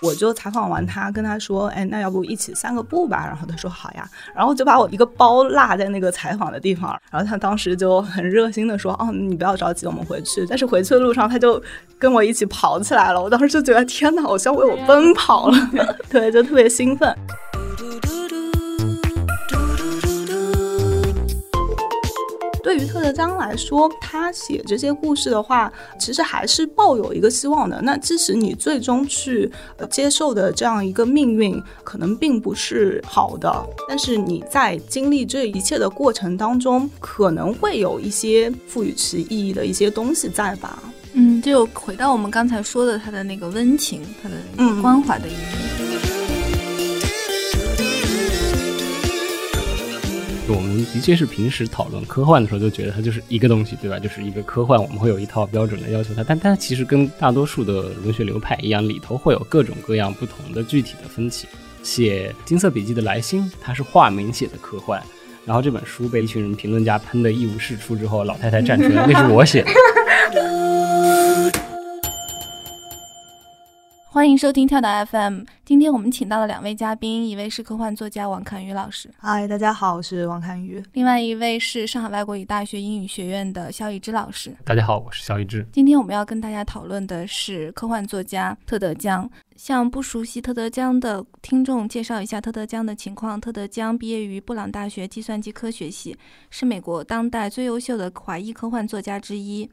我就采访完他，跟他说：“哎，那要不一起散个步吧？”然后他说：“好呀。”然后就把我一个包落在那个采访的地方，然后他当时就很热心的说：“哦，你不要着急，我们回去。”但是回去的路上，他就跟我一起跑起来了。我当时就觉得天哪，好像为我奔跑了，对，就特别兴奋。对于特德·江来说，他写这些故事的话，其实还是抱有一个希望的。那即使你最终去接受的这样一个命运，可能并不是好的，但是你在经历这一切的过程当中，可能会有一些赋予其意义的一些东西在吧？嗯，就回到我们刚才说的他的那个温情，他的关怀的一面。我们的确是平时讨论科幻的时候，就觉得它就是一个东西，对吧？就是一个科幻，我们会有一套标准的要求它。但它其实跟大多数的文学流派一样，里头会有各种各样不同的具体的分歧。写《金色笔记》的莱辛，他是化名写的科幻，然后这本书被一群人评论家喷得一无是处之后，老太太站出来，那是我写的。欢迎收听跳岛 FM。今天我们请到了两位嘉宾，一位是科幻作家王侃宇老师。嗨，大家好，我是王侃宇。另外一位是上海外国语大学英语学院的肖一之老师。大家好，我是肖一之。今天我们要跟大家讨论的是科幻作家特德·江。向不熟悉特德·江的听众介绍一下特德·江的情况：特德·江毕业于布朗大学计算机科学系，是美国当代最优秀的华裔科幻作家之一。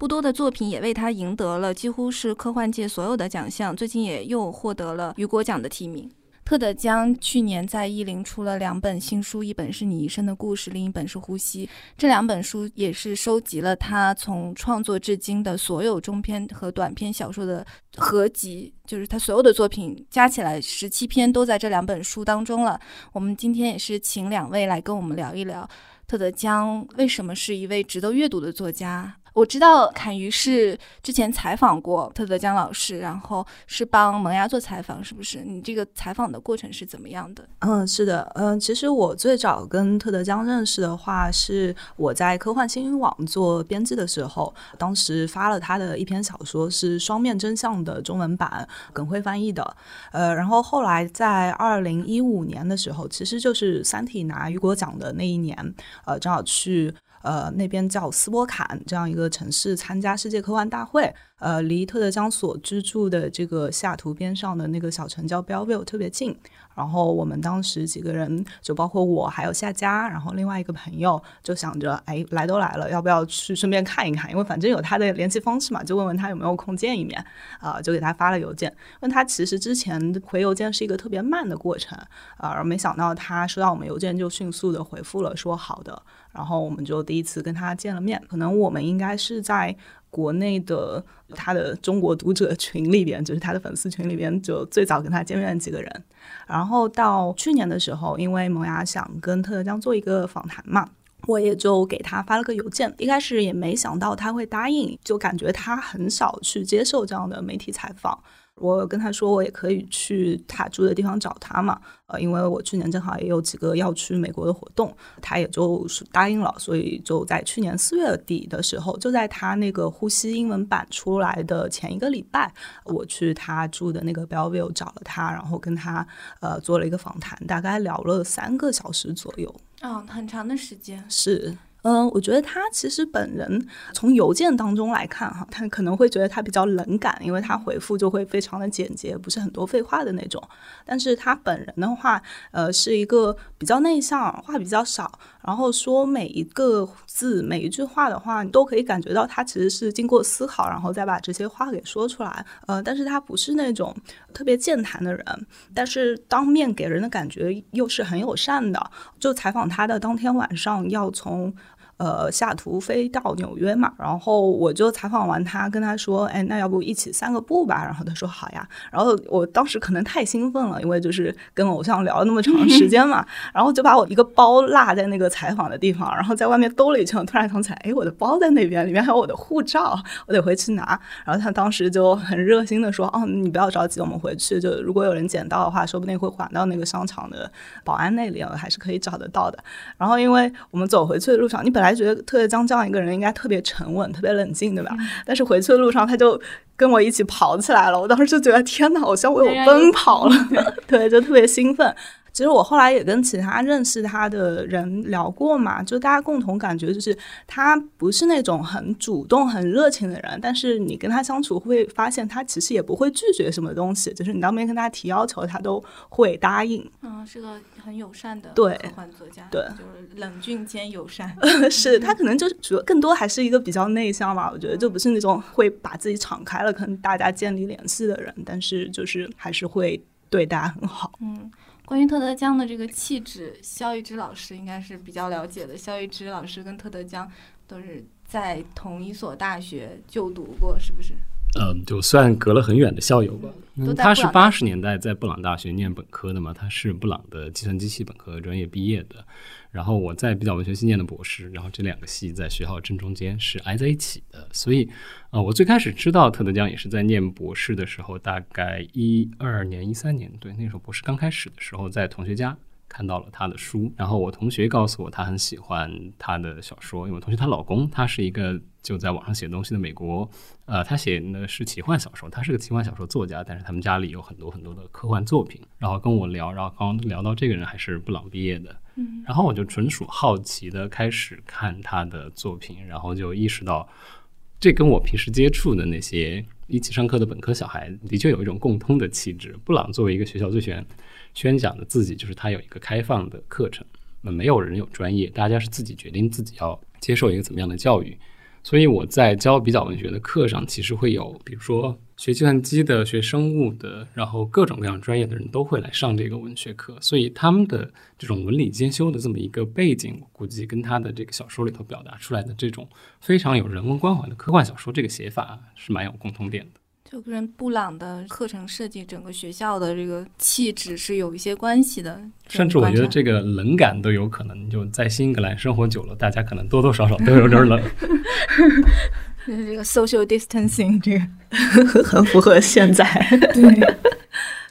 不多的作品也为他赢得了几乎是科幻界所有的奖项，最近也又获得了雨果奖的提名。特德·江去年在译林出了两本新书，一本是你一生的故事，另一本是呼吸。这两本书也是收集了他从创作至今的所有中篇和短篇小说的合集，就是他所有的作品加起来十七篇都在这两本书当中了。我们今天也是请两位来跟我们聊一聊特德·江为什么是一位值得阅读的作家。我知道侃瑜是之前采访过特德·江老师，然后是帮萌芽做采访，是不是？你这个采访的过程是怎么样的？嗯，是的，嗯，其实我最早跟特德·江认识的话，是我在科幻新语网做编辑的时候，当时发了他的一篇小说，是《双面真相》的中文版，耿辉翻译的。呃，然后后来在二零一五年的时候，其实就是《三体》拿雨果奖的那一年，呃，正好去。呃，那边叫斯波坎这样一个城市参加世界科幻大会。呃，离特德江所居住的这个西雅图边上的那个小城叫 Belleville 特别近。然后我们当时几个人，就包括我还有夏佳，然后另外一个朋友，就想着，哎，来都来了，要不要去顺便看一看？因为反正有他的联系方式嘛，就问问他有没有空见一面。啊，就给他发了邮件，问他其实之前回邮件是一个特别慢的过程，啊，没想到他收到我们邮件就迅速的回复了，说好的。然后我们就第一次跟他见了面，可能我们应该是在国内的他的中国读者群里边，就是他的粉丝群里边，就最早跟他见面的几个人。然后到去年的时候，因为萌芽想跟特德江做一个访谈嘛，我也就给他发了个邮件。一开始也没想到他会答应，就感觉他很少去接受这样的媒体采访。我跟他说，我也可以去他住的地方找他嘛，呃，因为我去年正好也有几个要去美国的活动，他也就是答应了，所以就在去年四月底的时候，就在他那个呼吸英文版出来的前一个礼拜，我去他住的那个 Belleville 找了他，然后跟他呃做了一个访谈，大概聊了三个小时左右，嗯，很长的时间，是。嗯，我觉得他其实本人从邮件当中来看，哈，他可能会觉得他比较冷感，因为他回复就会非常的简洁，不是很多废话的那种。但是他本人的话，呃，是一个比较内向，话比较少，然后说每一个字、每一句话的话，你都可以感觉到他其实是经过思考，然后再把这些话给说出来。呃，但是他不是那种特别健谈的人，但是当面给人的感觉又是很友善的。就采访他的当天晚上，要从。呃，下图飞到纽约嘛，然后我就采访完他，跟他说，哎，那要不一起散个步吧？然后他说好呀。然后我当时可能太兴奋了，因为就是跟偶像聊了那么长时间嘛，然后就把我一个包落在那个采访的地方，然后在外面兜了一圈，突然想起来，哎，我的包在那边，里面还有我的护照，我得回去拿。然后他当时就很热心的说，哦，你不要着急，我们回去，就如果有人捡到的话，说不定会还到那个商场的保安那里，还是可以找得到的。然后因为我们走回去的路上，你本来。来觉得特别·江这样一个人应该特别沉稳、特别冷静，对吧？但是回去的路上，他就跟我一起跑起来了。我当时就觉得天哪，好像我有奔跑了，对，就特别兴奋。其实我后来也跟其他认识他的人聊过嘛，就大家共同感觉就是他不是那种很主动、很热情的人，但是你跟他相处会发现他其实也不会拒绝什么东西，就是你当面跟他提要求，他都会答应。嗯，是个很友善的对科幻作家，对就是冷峻兼友善。是他可能就是主要更多还是一个比较内向吧，我觉得就不是那种会把自己敞开了跟大家建立联系的人，但是就是还是会对大家很好。嗯。关于特德·江的这个气质，肖玉芝老师应该是比较了解的。肖玉芝老师跟特德·江都是在同一所大学就读过，是不是？嗯，就算隔了很远的校友吧。他是八十年代在布朗大学念本科的嘛，他是布朗的计算机系本科专业毕业的。然后我在比较文学系念的博士，然后这两个系在学校正中间是挨在一起的，所以呃，我最开始知道特德·江也是在念博士的时候，大概一二年、一三年，对，那时候博士刚开始的时候，在同学家看到了他的书，然后我同学告诉我他很喜欢他的小说，因为同学她老公他是一个就在网上写东西的美国，呃，他写的是奇幻小说，他是个奇幻小说作家，但是他们家里有很多很多的科幻作品，然后跟我聊，然后刚聊到这个人还是布朗毕业的，然后我就纯属好奇的开始看他的作品，然后就意识到，这跟我平时接触的那些一起上课的本科小孩的确有一种共通的气质。布朗作为一个学校最喜欢宣讲的自己，就是他有一个开放的课程，那没有人有专业，大家是自己决定自己要接受一个怎么样的教育。所以我在教比较文学的课上，其实会有，比如说学计算机的、学生物的，然后各种各样专业的人都会来上这个文学课，所以他们的这种文理兼修的这么一个背景，我估计跟他的这个小说里头表达出来的这种非常有人文关怀的科幻小说这个写法是蛮有共通点的。就跟布朗的课程设计，整个学校的这个气质是有一些关系的。甚至我觉得这个冷感都有可能，就在新英格兰生活久了，大家可能多多少少都有点冷。就 是这个 social distancing 这个很符合现在。对，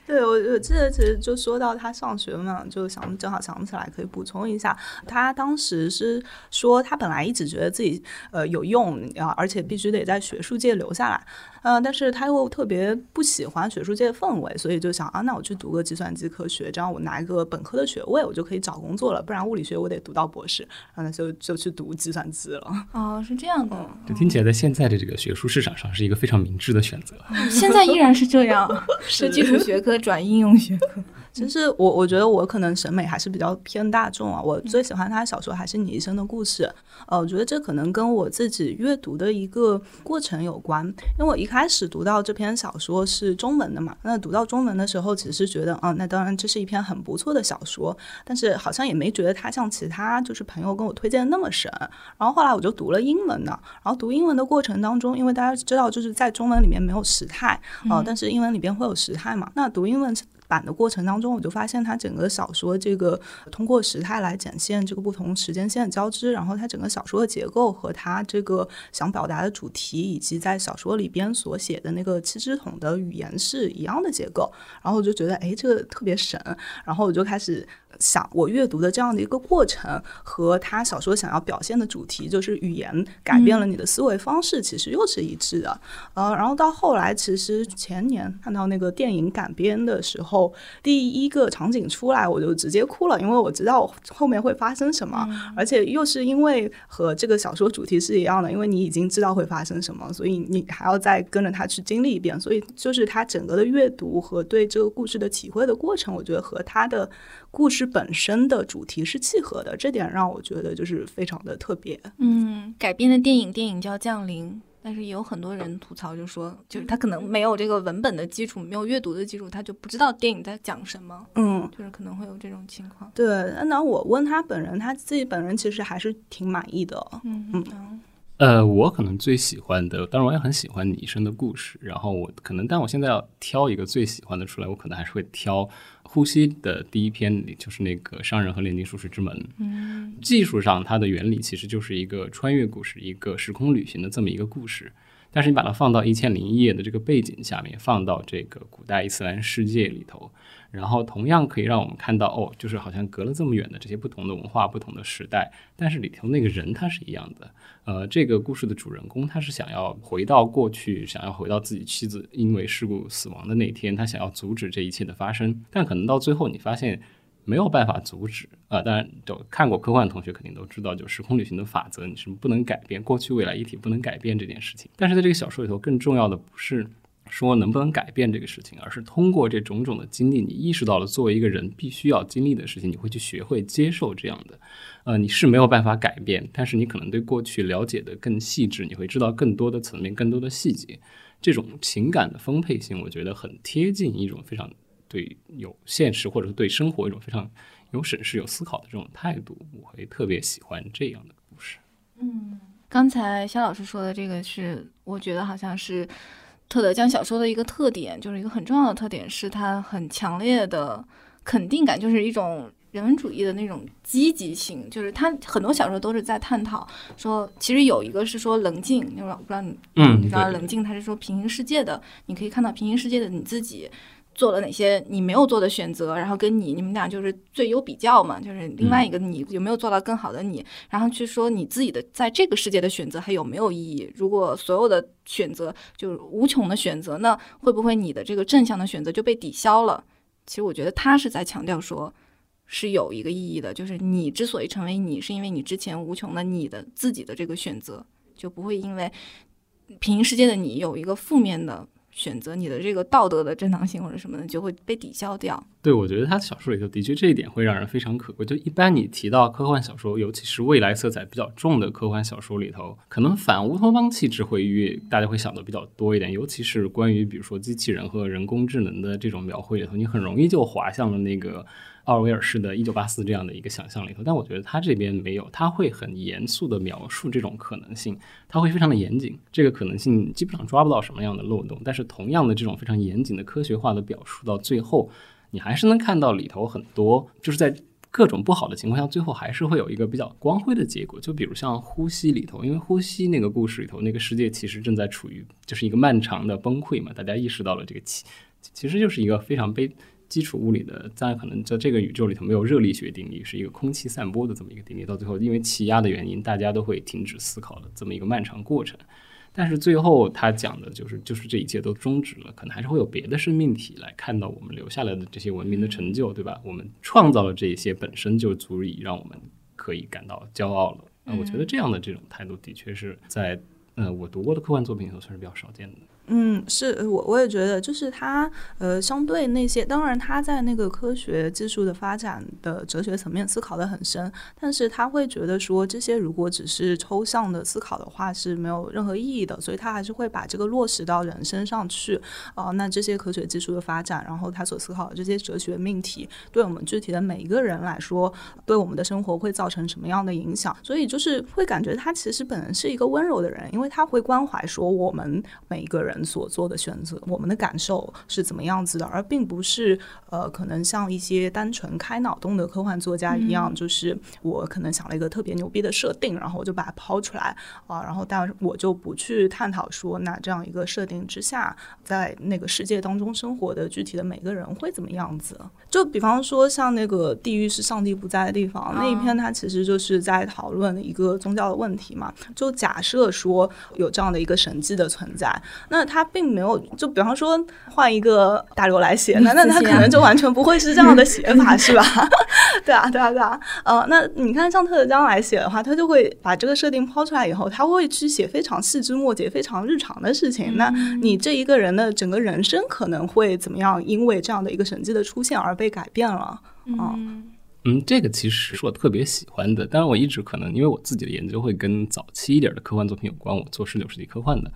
对，我我记得其实就说到他上学嘛，就想正好想起来可以补充一下，他当时是说他本来一直觉得自己呃有用啊，而且必须得在学术界留下来，呃，但是他又特别不喜欢学术界的氛围，所以就想啊，那我去读个计算机科学，这样我拿一个本科的学位，我就可以找工作了，不然物理学我得读到博士，然后就就去读计算机了。哦，是这样的。这听起来在现在的这个学术市场上是一个非常明智的选择。现在依然是这样，是基础学科转应用学科。其实我我觉得我可能审美还是比较偏大众啊，我最喜欢他的小说还是《你一生的故事》。呃，我觉得这可能跟我自己阅读的一个过程有关，因为我一开始读到这篇小说是中文的嘛，那读到中文的时候，只是觉得，嗯，那当然这是一篇很不错的小说，但是好像也没觉得它像其他就是朋友跟我推荐的那么神。然后后来我就读了英文的，然后读英文的过程当中，因为大家知道就是在中文里面没有时态，呃，但是英文里边会有时态嘛，那读英文。版的过程当中，我就发现它整个小说这个通过时态来展现这个不同时间线的交织，然后它整个小说的结构和它这个想表达的主题，以及在小说里边所写的那个七支桶的语言是一样的结构，然后我就觉得哎，这个特别神，然后我就开始。想我阅读的这样的一个过程和他小说想要表现的主题，就是语言改变了你的思维方式，其实又是一致的。呃，然后到后来，其实前年看到那个电影改编的时候，第一个场景出来，我就直接哭了，因为我知道后面会发生什么，而且又是因为和这个小说主题是一样的，因为你已经知道会发生什么，所以你还要再跟着他去经历一遍，所以就是他整个的阅读和对这个故事的体会的过程，我觉得和他的。故事本身的主题是契合的，这点让我觉得就是非常的特别。嗯，改编的电影电影叫《降临》，但是也有很多人吐槽，就说就是他可能没有这个文本的基础，没有阅读的基础，他就不知道电影在讲什么。嗯，就是可能会有这种情况。对，那我问他本人，他自己本人其实还是挺满意的。嗯嗯。呃，我可能最喜欢的，当然我也很喜欢你一生的故事。然后我可能，但我现在要挑一个最喜欢的出来，我可能还是会挑《呼吸》的第一篇，就是那个商人和炼金术士之门。嗯，技术上它的原理其实就是一个穿越故事，一个时空旅行的这么一个故事。但是你把它放到《一千零一夜》的这个背景下面，放到这个古代伊斯兰世界里头。然后同样可以让我们看到，哦，就是好像隔了这么远的这些不同的文化、不同的时代，但是里头那个人他是一样的。呃，这个故事的主人公他是想要回到过去，想要回到自己妻子因为事故死亡的那天，他想要阻止这一切的发生，但可能到最后你发现没有办法阻止。啊，当然，就看过科幻的同学肯定都知道，就时空旅行的法则你是不能改变，过去未来一体不能改变这件事情。但是在这个小说里头，更重要的不是。说能不能改变这个事情，而是通过这种种的经历，你意识到了作为一个人必须要经历的事情，你会去学会接受这样的。呃，你是没有办法改变，但是你可能对过去了解的更细致，你会知道更多的层面、更多的细节。这种情感的丰沛性，我觉得很贴近一种非常对有现实或者是对生活一种非常有审视、有思考的这种态度。我会特别喜欢这样的故事。嗯，刚才肖老师说的这个是，我觉得好像是。特德江小说的一个特点，就是一个很重要的特点，是它很强烈的肯定感，就是一种人文主义的那种积极性。就是他很多小说都是在探讨说，其实有一个是说冷静，就是我不知道你，嗯，你知道冷静，他是说平行世界的，你可以看到平行世界的你自己。做了哪些你没有做的选择，然后跟你你们俩就是最优比较嘛，就是另外一个你有没有做到更好的你，然后去说你自己的在这个世界的选择还有没有意义？如果所有的选择就是无穷的选择，那会不会你的这个正向的选择就被抵消了？其实我觉得他是在强调说，是有一个意义的，就是你之所以成为你，是因为你之前无穷的你的自己的这个选择，就不会因为平行世界的你有一个负面的。选择你的这个道德的正当性或者什么的就会被抵消掉。对，我觉得他小说里头的确这一点会让人非常可贵。就一般你提到科幻小说，尤其是未来色彩比较重的科幻小说里头，可能反乌托邦气质会越大家会想的比较多一点。尤其是关于比如说机器人和人工智能的这种描绘里头，你很容易就滑向了那个。奥尔维尔式的《一九八四》这样的一个想象里头，但我觉得他这边没有，他会很严肃的描述这种可能性，他会非常的严谨，这个可能性基本上抓不到什么样的漏洞。但是同样的这种非常严谨的科学化的表述，到最后你还是能看到里头很多，就是在各种不好的情况下，最后还是会有一个比较光辉的结果。就比如像《呼吸》里头，因为《呼吸》那个故事里头，那个世界其实正在处于就是一个漫长的崩溃嘛，大家意识到了这个其其实就是一个非常悲。基础物理的，在可能在这个宇宙里头没有热力学定律，是一个空气散播的这么一个定律。到最后，因为气压的原因，大家都会停止思考的这么一个漫长过程。但是最后他讲的就是，就是这一切都终止了，可能还是会有别的生命体来看到我们留下来的这些文明的成就，对吧？我们创造了这些，本身就足以让我们可以感到骄傲了。那我觉得这样的这种态度，的确是在呃我读过的科幻作品里头算是比较少见的。嗯，是我我也觉得，就是他呃，相对那些，当然他在那个科学技术的发展的哲学层面思考的很深，但是他会觉得说这些如果只是抽象的思考的话是没有任何意义的，所以他还是会把这个落实到人身上去。哦，那这些科学技术的发展，然后他所思考的这些哲学命题，对我们具体的每一个人来说，对我们的生活会造成什么样的影响？所以就是会感觉他其实本人是一个温柔的人，因为他会关怀说我们每一个人。所做的选择，我们的感受是怎么样子的，而并不是呃，可能像一些单纯开脑洞的科幻作家一样，就是我可能想了一个特别牛逼的设定，然后我就把它抛出来啊，然后但我就不去探讨说，那这样一个设定之下，在那个世界当中生活的具体的每个人会怎么样子？就比方说像那个地狱是上帝不在的地方那一篇，它其实就是在讨论一个宗教的问题嘛。就假设说有这样的一个神迹的存在，那他并没有，就比方说换一个大刘来写，那那他可能就完全不会是这样的写法，是吧？对啊，对啊，对啊。呃，那你看像特德江来写的话，他就会把这个设定抛出来以后，他会去写非常细枝末节、非常日常的事情。那你这一个人的整个人生可能会怎么样？因为这样的一个神迹的出现而被改变了。嗯嗯，这个其实是我特别喜欢的。当然，我一直可能因为我自己的研究会跟早期一点的科幻作品有关，我做十九世纪科幻的。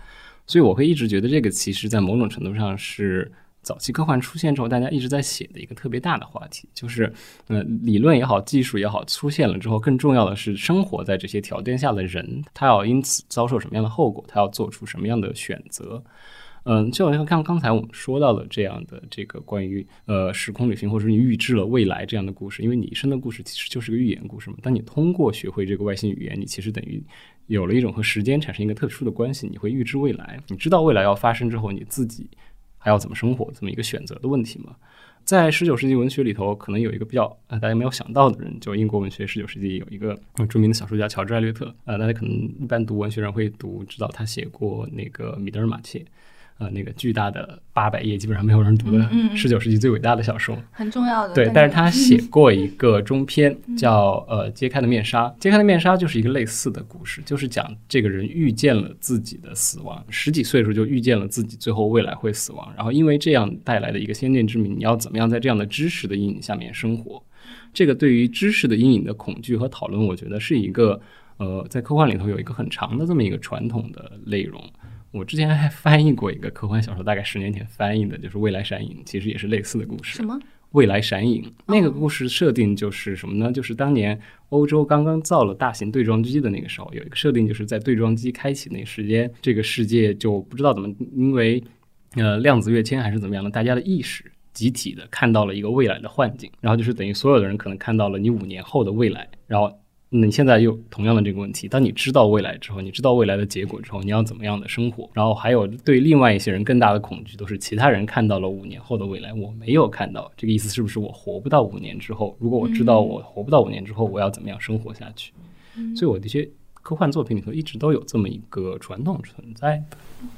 所以我会一直觉得这个其实，在某种程度上是早期科幻出现之后，大家一直在写的一个特别大的话题，就是，呃，理论也好，技术也好，出现了之后，更重要的是生活在这些条件下的人，他要因此遭受什么样的后果，他要做出什么样的选择。嗯，就好像刚刚才我们说到的这样的这个关于呃时空旅行，或者说你预知了未来这样的故事，因为你一生的故事其实就是个寓言故事嘛。当你通过学会这个外星语言，你其实等于有了一种和时间产生一个特殊的关系，你会预知未来，你知道未来要发生之后，你自己还要怎么生活，这么一个选择的问题吗。在十九世纪文学里头，可能有一个比较呃大家没有想到的人，就英国文学十九世纪有一个著名的小说家乔治艾略特，呃，大家可能一般读文学人会读知道他写过那个米德尔马切。呃，那个巨大的八百页，基本上没有人读的十九世纪最伟大的小说，很重要的。对，但是他写过一个中篇，叫呃《揭开的面纱》。揭开的面纱就是一个类似的故事，就是讲这个人遇见了自己的死亡，十几岁的时候就遇见了自己最后未来会死亡，然后因为这样带来的一个先见之明，你要怎么样在这样的知识的阴影下面生活？这个对于知识的阴影的恐惧和讨论，我觉得是一个呃，在科幻里头有一个很长的这么一个传统的内容。我之前还翻译过一个科幻小说，大概十年前翻译的，就是《未来闪影》，其实也是类似的故事。什么？未来闪影那个故事设定就是什么呢？就是当年欧洲刚刚造了大型对撞机的那个时候，有一个设定，就是在对撞机开启那时间，这个世界就不知道怎么，因为呃量子跃迁还是怎么样的，大家的意识集体的看到了一个未来的幻境，然后就是等于所有的人可能看到了你五年后的未来，然后。那你现在又同样的这个问题，当你知道未来之后，你知道未来的结果之后，你要怎么样的生活？然后还有对另外一些人更大的恐惧，都是其他人看到了五年后的未来，我没有看到。这个意思是不是我活不到五年之后？如果我知道我活不到五年之后，我要怎么样生活下去？所以，我的确科幻作品里头一直都有这么一个传统存在。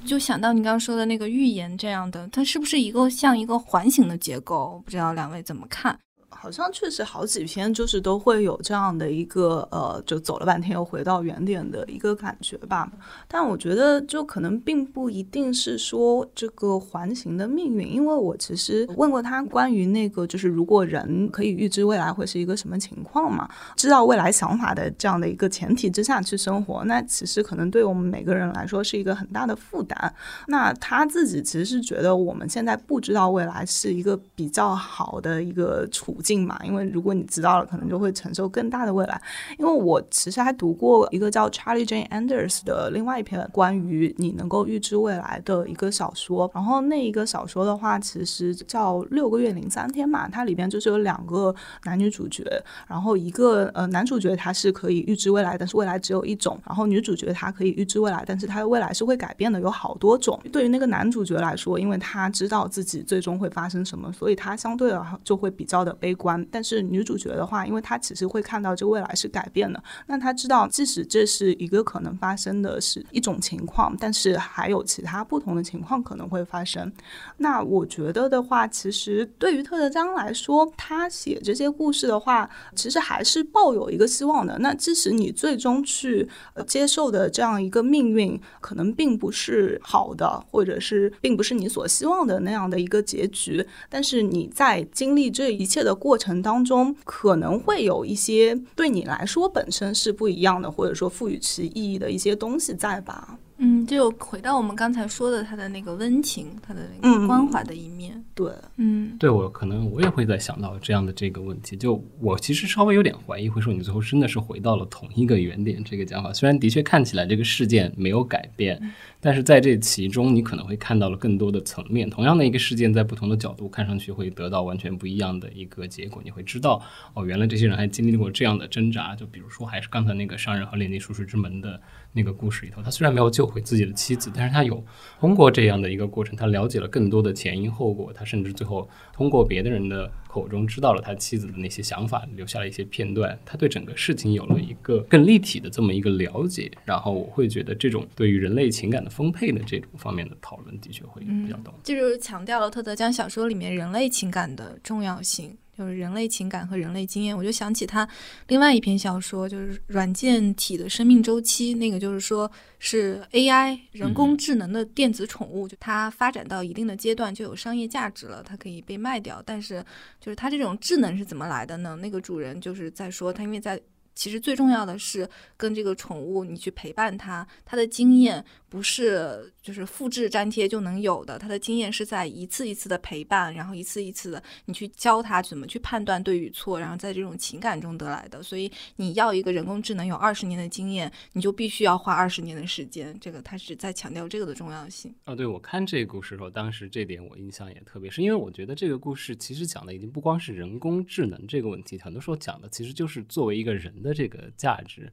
就想到你刚刚说的那个预言这样的，它是不是一个像一个环形的结构？不知道两位怎么看？好像确实好几篇就是都会有这样的一个呃，就走了半天又回到原点的一个感觉吧。但我觉得就可能并不一定是说这个环形的命运，因为我其实问过他关于那个就是如果人可以预知未来会是一个什么情况嘛，知道未来想法的这样的一个前提之下去生活，那其实可能对我们每个人来说是一个很大的负担。那他自己其实是觉得我们现在不知道未来是一个比较好的一个处境。嘛，因为如果你知道了，可能就会承受更大的未来。因为我其实还读过一个叫 Charlie Jane Anders 的另外一篇关于你能够预知未来的一个小说。然后那一个小说的话，其实叫六个月零三天嘛，它里边就是有两个男女主角，然后一个呃男主角他是可以预知未来，但是未来只有一种；然后女主角她可以预知未来，但是她的未来是会改变的，有好多种。对于那个男主角来说，因为他知道自己最终会发生什么，所以他相对的就会比较的悲观。但是女主角的话，因为她其实会看到这未来是改变的，那她知道，即使这是一个可能发生的是一种情况，但是还有其他不同的情况可能会发生。那我觉得的话，其实对于特德·张来说，他写这些故事的话，其实还是抱有一个希望的。那即使你最终去接受的这样一个命运，可能并不是好的，或者是并不是你所希望的那样的一个结局，但是你在经历这一切的过。程当中可能会有一些对你来说本身是不一样的，或者说赋予其意义的一些东西在吧。嗯，就回到我们刚才说的他的那个温情，他的那个关怀的一面。对，嗯，对我可能我也会在想到这样的这个问题。就我其实稍微有点怀疑，会说你最后真的是回到了同一个原点这个讲法。虽然的确看起来这个事件没有改变，但是在这其中你可能会看到了更多的层面。同样的一个事件，在不同的角度看上去会得到完全不一样的一个结果。你会知道，哦，原来这些人还经历过这样的挣扎。就比如说，还是刚才那个商人和炼金术士之门的。那个故事里头，他虽然没有救回自己的妻子，但是他有通过这样的一个过程，他了解了更多的前因后果。他甚至最后通过别的人的口中知道了他妻子的那些想法，留下了一些片段。他对整个事情有了一个更立体的这么一个了解。然后我会觉得，这种对于人类情感的丰沛的这种方面的讨论，的确会比较多。就是强调了特德江小说里面人类情感的重要性。就是人类情感和人类经验，我就想起他另外一篇小说，就是软件体的生命周期。那个就是说，是 AI 人工智能的电子宠物，就它发展到一定的阶段就有商业价值了，它可以被卖掉。但是，就是它这种智能是怎么来的呢？那个主人就是在说，他因为在。其实最重要的是跟这个宠物，你去陪伴它，它的经验不是就是复制粘贴就能有的，他的经验是在一次一次的陪伴，然后一次一次的你去教他怎么去判断对与错，然后在这种情感中得来的。所以你要一个人工智能有二十年的经验，你就必须要花二十年的时间。这个他是在强调这个的重要性。哦，对，我看这个故事的时候，当时这点我印象也特别深，因为我觉得这个故事其实讲的已经不光是人工智能这个问题，很多时候讲的其实就是作为一个人。的这个价值，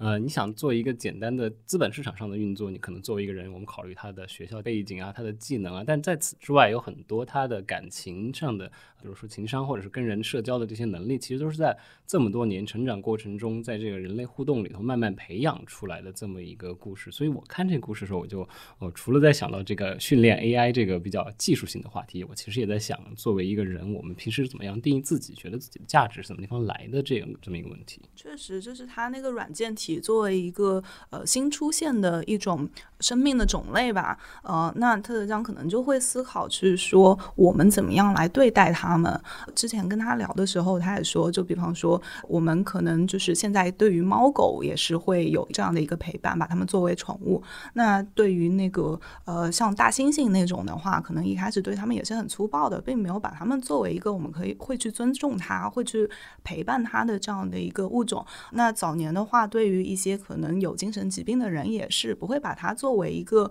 呃，你想做一个简单的资本市场上的运作，你可能作为一个人，我们考虑他的学校背景啊，他的技能啊，但在此之外，有很多他的感情上的，比如说情商或者是跟人社交的这些能力，其实都是在这么多年成长过程中，在这个人类互动里头慢慢培养出来的这么一个故事。所以我看这个故事的时候，我就我除了在想到这个训练 AI 这个比较技术性的话题，我其实也在想，作为一个人，我们平时怎么样定义自己，觉得自己的价值是什么地方来的这样这么一个问题。确实，就是它那个软件体作为一个呃新出现的一种生命的种类吧，呃，那特德江可能就会思考去说我们怎么样来对待他们。之前跟他聊的时候，他也说，就比方说我们可能就是现在对于猫狗也是会有这样的一个陪伴，把它们作为宠物。那对于那个呃像大猩猩那种的话，可能一开始对他们也是很粗暴的，并没有把他们作为一个我们可以会去尊重它、会去陪伴它的这样的一个物种。那早年的话，对于一些可能有精神疾病的人，也是不会把它作为一个，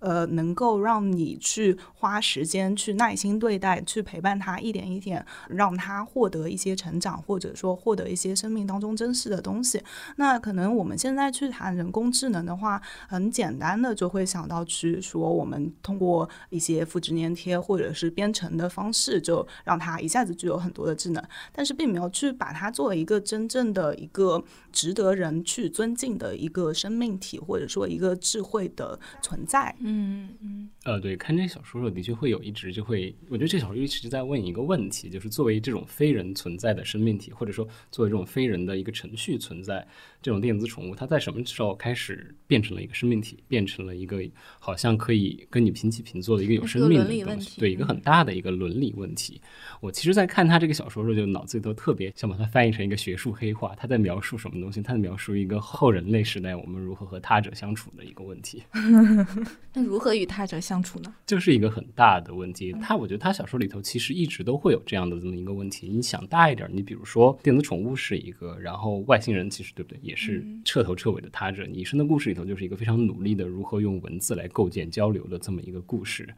呃，能够让你去花时间去耐心对待、去陪伴他，一点一点让他获得一些成长，或者说获得一些生命当中真实的东西。那可能我们现在去谈人工智能的话，很简单的就会想到去说，我们通过一些复制粘贴或者是编程的方式，就让它一下子具有很多的智能，但是并没有去把它作为一个真正的一个值得人去尊敬的一个生命体，或者说一个智慧的存在。嗯嗯，呃，对，看这小说的时候，的确会有一直就会，我觉得这小说一直在问一个问题，就是作为这种非人存在的生命体，或者说作为这种非人的一个程序存在，这种电子宠物，它在什么时候开始变成了一个生命体，变成了一个好像可以跟你平起平坐的一个有生命的东西？对，一个很大的一个伦理问题。我其实，在看他这个小说的时候，就脑子里头特别想把它翻译成一个学术黑话。他在描述什么东西？他在描述一个后人类时代我们如何和他者相处的一个问题。那如何与他者相处呢？就是一个很大的问题。他，我觉得他小说里头其实一直都会有这样的这么一个问题。你想大一点，你比如说电子宠物是一个，然后外星人其实对不对，也是彻头彻尾的他者。你生的故事里头就是一个非常努力的如何用文字来构建交流的这么一个故事。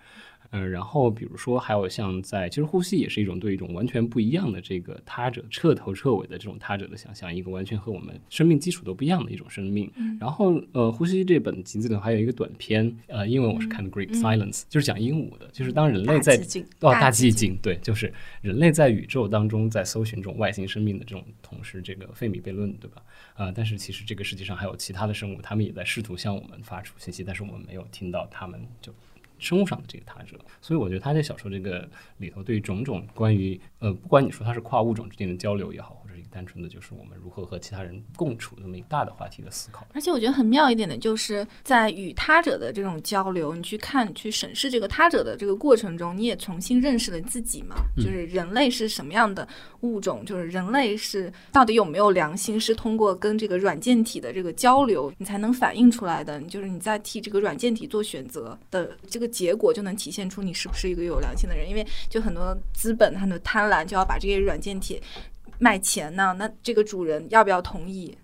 嗯，然后比如说还有像在，其实呼吸也是一种对一种完全不一样的这个他者彻头彻尾的这种他者的想象，一个完全和我们生命基础都不一样的一种生命。然后呃，呼吸这本集子里还有一个短片，呃，英文我是看的《Great Silence》，就是讲鹦鹉的，就是当人类在哦大寂静，对，就是人类在宇宙当中在搜寻这种外星生命的这种同时，这个费米悖论，对吧？啊，但是其实这个世界上还有其他的生物，他们也在试图向我们发出信息，但是我们没有听到他们就。生物上的这个他者，所以我觉得他在小说这个里头对于种种关于呃，不管你说他是跨物种之间的交流也好，单纯的就是我们如何和其他人共处这么一个大的话题的思考。而且我觉得很妙一点的就是在与他者的这种交流，你去看、去审视这个他者的这个过程中，你也重新认识了自己嘛，就是人类是什么样的物种，就是人类是到底有没有良心，是通过跟这个软件体的这个交流，你才能反映出来的。就是你在替这个软件体做选择的这个。结果就能体现出你是不是一个有良心的人，因为就很多资本很多贪婪就要把这些软件体卖钱呢，那这个主人要不要同意？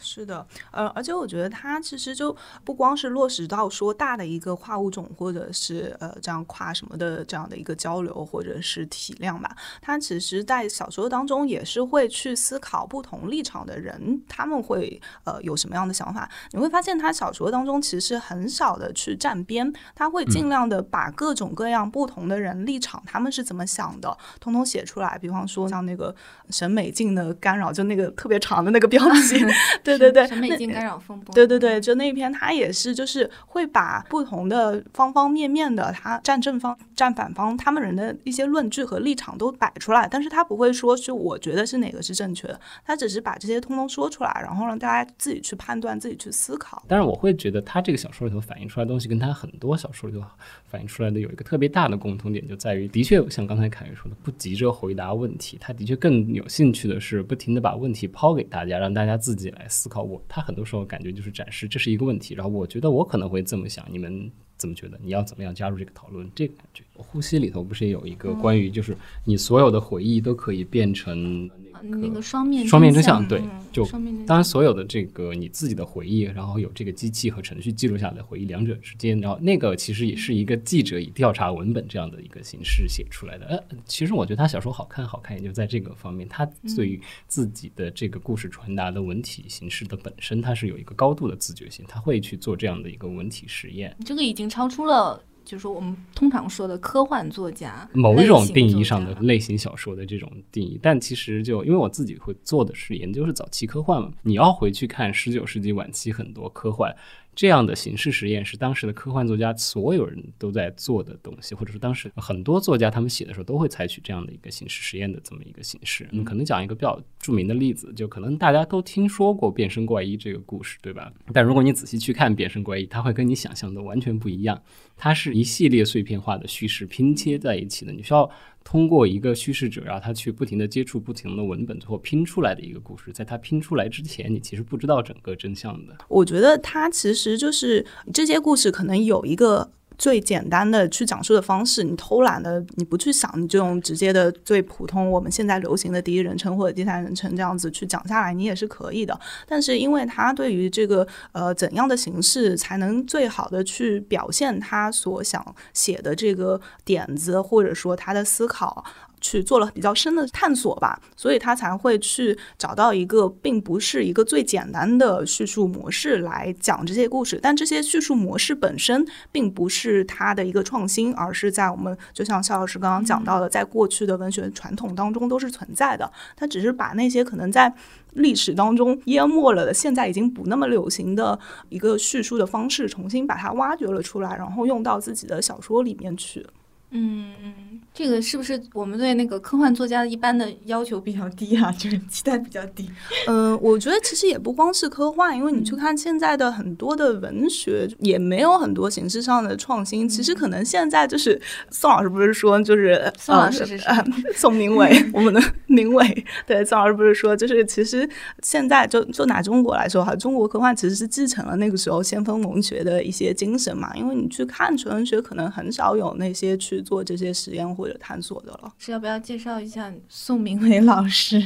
是的，呃，而且我觉得它其实就不光是落实到说大的一个跨物种，或者是呃这样跨什么的这样的一个交流或者是体量吧。它其实，在小说当中也是会去思考不同立场的人他们会呃有什么样的想法。你会发现，他小说当中其实很少的去站边，他会尽量的把各种各样不同的人立场他们是怎么想的，通通写出来。比方说像那个审美镜的干扰，就那个特别长的那个标题。对对对，审美镜干扰风波。对对对，就那一篇，他也是，就是会把不同的方方面面的，他站正方、站反方，他们人的一些论据和立场都摆出来，但是他不会说是我觉得是哪个是正确的，他只是把这些通通说出来，然后让大家自己去判断、自己去思考。但是我会觉得他这个小说里头反映出来的东西，跟他很多小说里头反映出来的有一个特别大的共同点，就在于，的确像刚才凯宇说的，不急着回答问题，他的确更有兴趣的是不停的把问题抛给大家，让大家自己来思考。我他很多时候感觉就是展示这是一个问题，然后我觉得我可能会这么想，你们怎么觉得？你要怎么样加入这个讨论？这个感觉，呼吸里头不是也有一个关于就是你所有的回忆都可以变成那个双面双面真相，对嗯，就当然，所有的这个你自己的回忆，然后有这个机器和程序记录下来的回忆，两者之间，然后那个其实也是一个记者以调查文本这样的一个形式写出来的。呃，其实我觉得他小说好看，好看也就在这个方面，他对于自己的这个故事传达的文体形式的本身，他是有一个高度的自觉性，他会去做这样的一个文体实验。这个已经超出了，就是说我们通常说的科幻作家某一种定义上的类型小说的这种定义，但其实就因为我自己会做的是研究是早期科幻嘛，你要回去看十九世纪晚期很多科幻这样的形式实验，是当时的科幻作家所有人都在做的东西，或者说当时很多作家他们写的时候都会采取这样的一个形式实验的这么一个形式。嗯，可能讲一个比较著名的例子，就可能大家都听说过变身怪医这个故事，对吧？但如果你仔细去看变身怪医，它会跟你想象的完全不一样。它是一系列碎片化的叙事拼接在一起的，你需要通过一个叙事者，然后他去不停的接触不停的文本，最后拼出来的一个故事。在他拼出来之前，你其实不知道整个真相的。我觉得他其实就是这些故事可能有一个。最简单的去讲述的方式，你偷懒的，你不去想，你就用直接的最普通我们现在流行的第一人称或者第三人称这样子去讲下来，你也是可以的。但是因为他对于这个呃怎样的形式才能最好的去表现他所想写的这个点子，或者说他的思考。去做了比较深的探索吧，所以他才会去找到一个并不是一个最简单的叙述模式来讲这些故事，但这些叙述模式本身并不是他的一个创新，而是在我们就像肖老师刚刚讲到的，在过去的文学传统当中都是存在的，他只是把那些可能在历史当中淹没了的，现在已经不那么流行的一个叙述的方式，重新把它挖掘了出来，然后用到自己的小说里面去。嗯嗯，这个是不是我们对那个科幻作家一般的要求比较低啊？就是期待比较低。嗯，我觉得其实也不光是科幻，因为你去看现在的很多的文学，也没有很多形式上的创新。其实可能现在就是宋老师不是说，就是宋老师是 宋明伟，我们的明伟。对，宋老师不是说，就是其实现在就就拿中国来说哈，中国科幻其实是继承了那个时候先锋文学的一些精神嘛。因为你去看纯文学，可能很少有那些去做这些实验或者探索的了。是要不要介绍一下宋明伟老师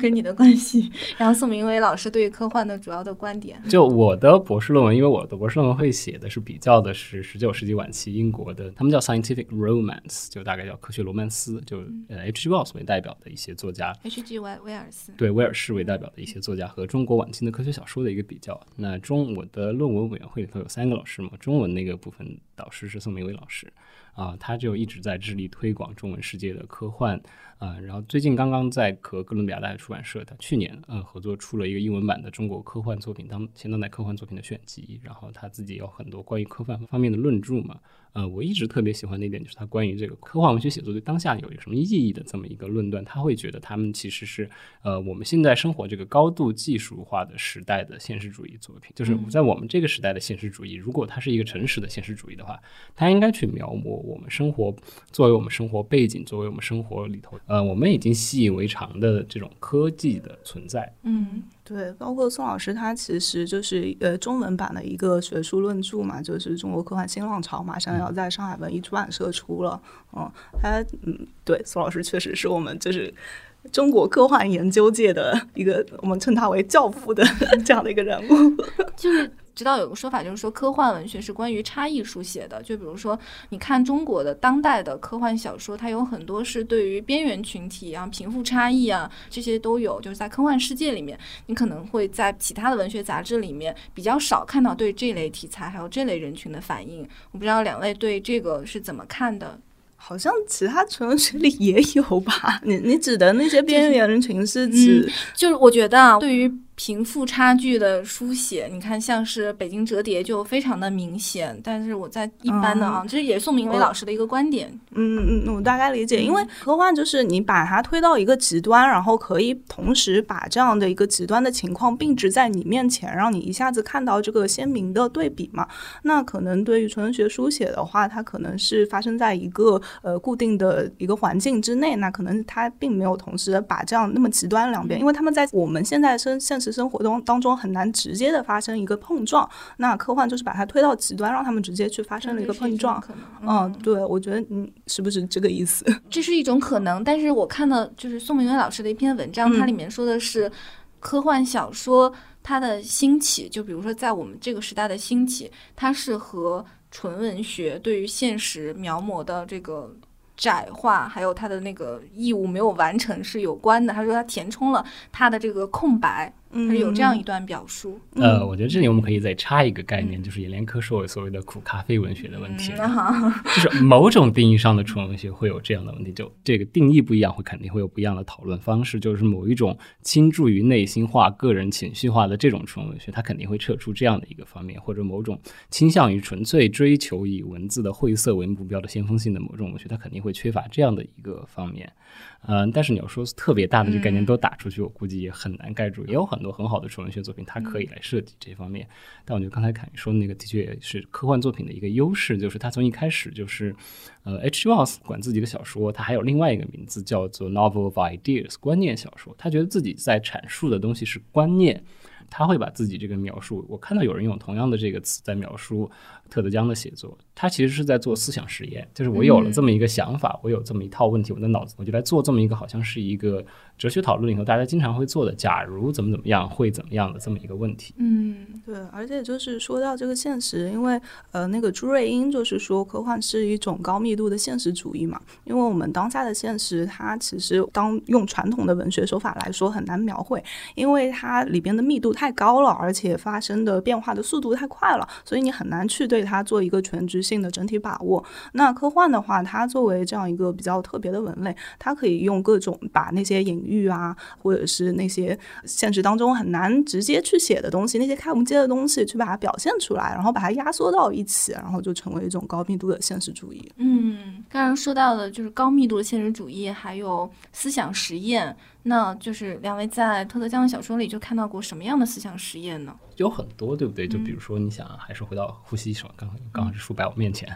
跟你的关系？然后宋明伟老师对于科幻的主要的观点？就我的博士论文，因为我的博士论文会写的是比较的是十九世纪晚期英国的，他们叫 scientific romance，就大概叫科学罗曼斯，就呃 H.G. Wells 为代表的一些作家，H.G. 威威尔斯。对威尔士为代表的一些作家和中国晚清的科学小说的一个比较。那中我的论文委员会里头有三个老师嘛，中文那个部分导师是宋明伟老师。啊，他就一直在致力推广中文世界的科幻啊，然后最近刚刚在和哥伦比亚大学出版社，的去年呃合作出了一个英文版的中国科幻作品当前当代科幻作品的选集，然后他自己有很多关于科幻方面的论著嘛，呃，我一直特别喜欢的一点就是他关于这个科幻文学写作对当下有什么意义的这么一个论断，他会觉得他们其实是呃我们现在生活这个高度技术化的时代的现实主义作品，就是在我们这个时代的现实主义，如果它是一个诚实的现实主义的话，它应该去描摹我们生活作为我们生活背景，作为我们生活里头，呃，我们已经习以为常的这种科技的存在。嗯对，包括宋老师，他其实就是呃中文版的一个学术论著嘛，就是《中国科幻新浪潮》，马上要在上海文艺出版社出了。嗯，他嗯，对，宋老师确实是我们就是中国科幻研究界的一个，我们称他为教父的 这样的一个人物。就是知道有个说法，就是说科幻文学是关于差异书写的。就比如说，你看中国的当代的科幻小说，它有很多是对于边缘群体啊、贫富差异啊这些都有。就是在科幻世界里面，你可能会在其他的文学杂志里面比较少看到对这类题材还有这类人群的反应。我不知道两位对这个是怎么看的？好像其他纯文学里也有吧？你你指的那些边缘人群是指？就是我觉得啊，对于贫富差距的书写，你看像是《北京折叠》就非常的明显，但是我在一般的啊，这、也是宋明伟老师的一个观点。嗯嗯，我大概理解，因为科幻就是你把它推到一个极端，然后可以同时把这样的一个极端的情况并置在你面前，让你一下子看到这个鲜明的对比嘛。那可能对于纯文学书写的话，它可能是发生在一个呃固定的一个环境之内，那可能它并没有同时把这样那么极端两边，因为他们在我们现在生现实实生活中当中很难直接的发生一个碰撞。那科幻就是把它推到极端，让他们直接去发生了一个碰撞。嗯，对，我觉得嗯，是不是这个意思？这是一种可能，但是我看到就是宋明远老师的一篇文章，它里面说的是科幻小说它的兴起，就比如说在我们这个时代的兴起，它是和纯文学对于现实描摹的这个。窄化，还有他的那个义务没有完成是有关的。他说他填充了他的这个空白。是有这样一段表述。呃，我觉得这里我们可以再插一个概念，就是阎连科说所谓的苦咖啡文学的问题，就是某种定义上的纯文学会有这样的问题，就这个定义不一样，会肯定会有不一样的讨论方式。就是某一种倾注于内心化、个人情绪化的这种纯文学，它肯定会撤出这样的一个方面，或者某种倾向于纯粹追求以文字的晦涩为目标的先锋性的某种文学，它肯定会缺乏这样的一个方面。嗯，但是你要说特别大的这概念都打出去，我估计也很难盖住。也有很多很好的纯文学作品，它可以来设计这方面。但我觉得刚才凯说的那个，的确也是科幻作品的一个优势，就是它从一开始就是，呃，H. Wells 管自己的小说，它还有另外一个名字叫做 Novel of Ideas，观念小说。他觉得自己在阐述的东西是观念，他会把自己这个描述。我看到有人用同样的这个词在描述。特德·江的写作，他其实是在做思想实验，就是我有了这么一个想法，我有这么一套问题，我的脑子我就来做这么一个，好像是一个哲学讨论里头大家经常会做的，假如怎么怎么样会怎么样的这么一个问题。嗯，对，而且就是说到这个现实，因为呃，那个朱瑞英就是说科幻是一种高密度的现实主义嘛，因为我们当下的现实，它其实当用传统的文学手法来说很难描绘，因为它里边的密度太高了，而且发生的变化的速度太快了，所以你很难去对。对它做一个全局性的整体把握。那科幻的话，它作为这样一个比较特别的文类，它可以用各种把那些隐喻啊，或者是那些现实当中很难直接去写的东西，那些看不见的东西，去把它表现出来，然后把它压缩到一起，然后就成为一种高密度的现实主义。嗯，刚刚说到的就是高密度的现实主义，还有思想实验。那就是两位在特德·江的小说里就看到过什么样的思想实验呢？有很多，对不对？就比如说，你想，还是回到呼吸上，刚刚好是书摆我面前，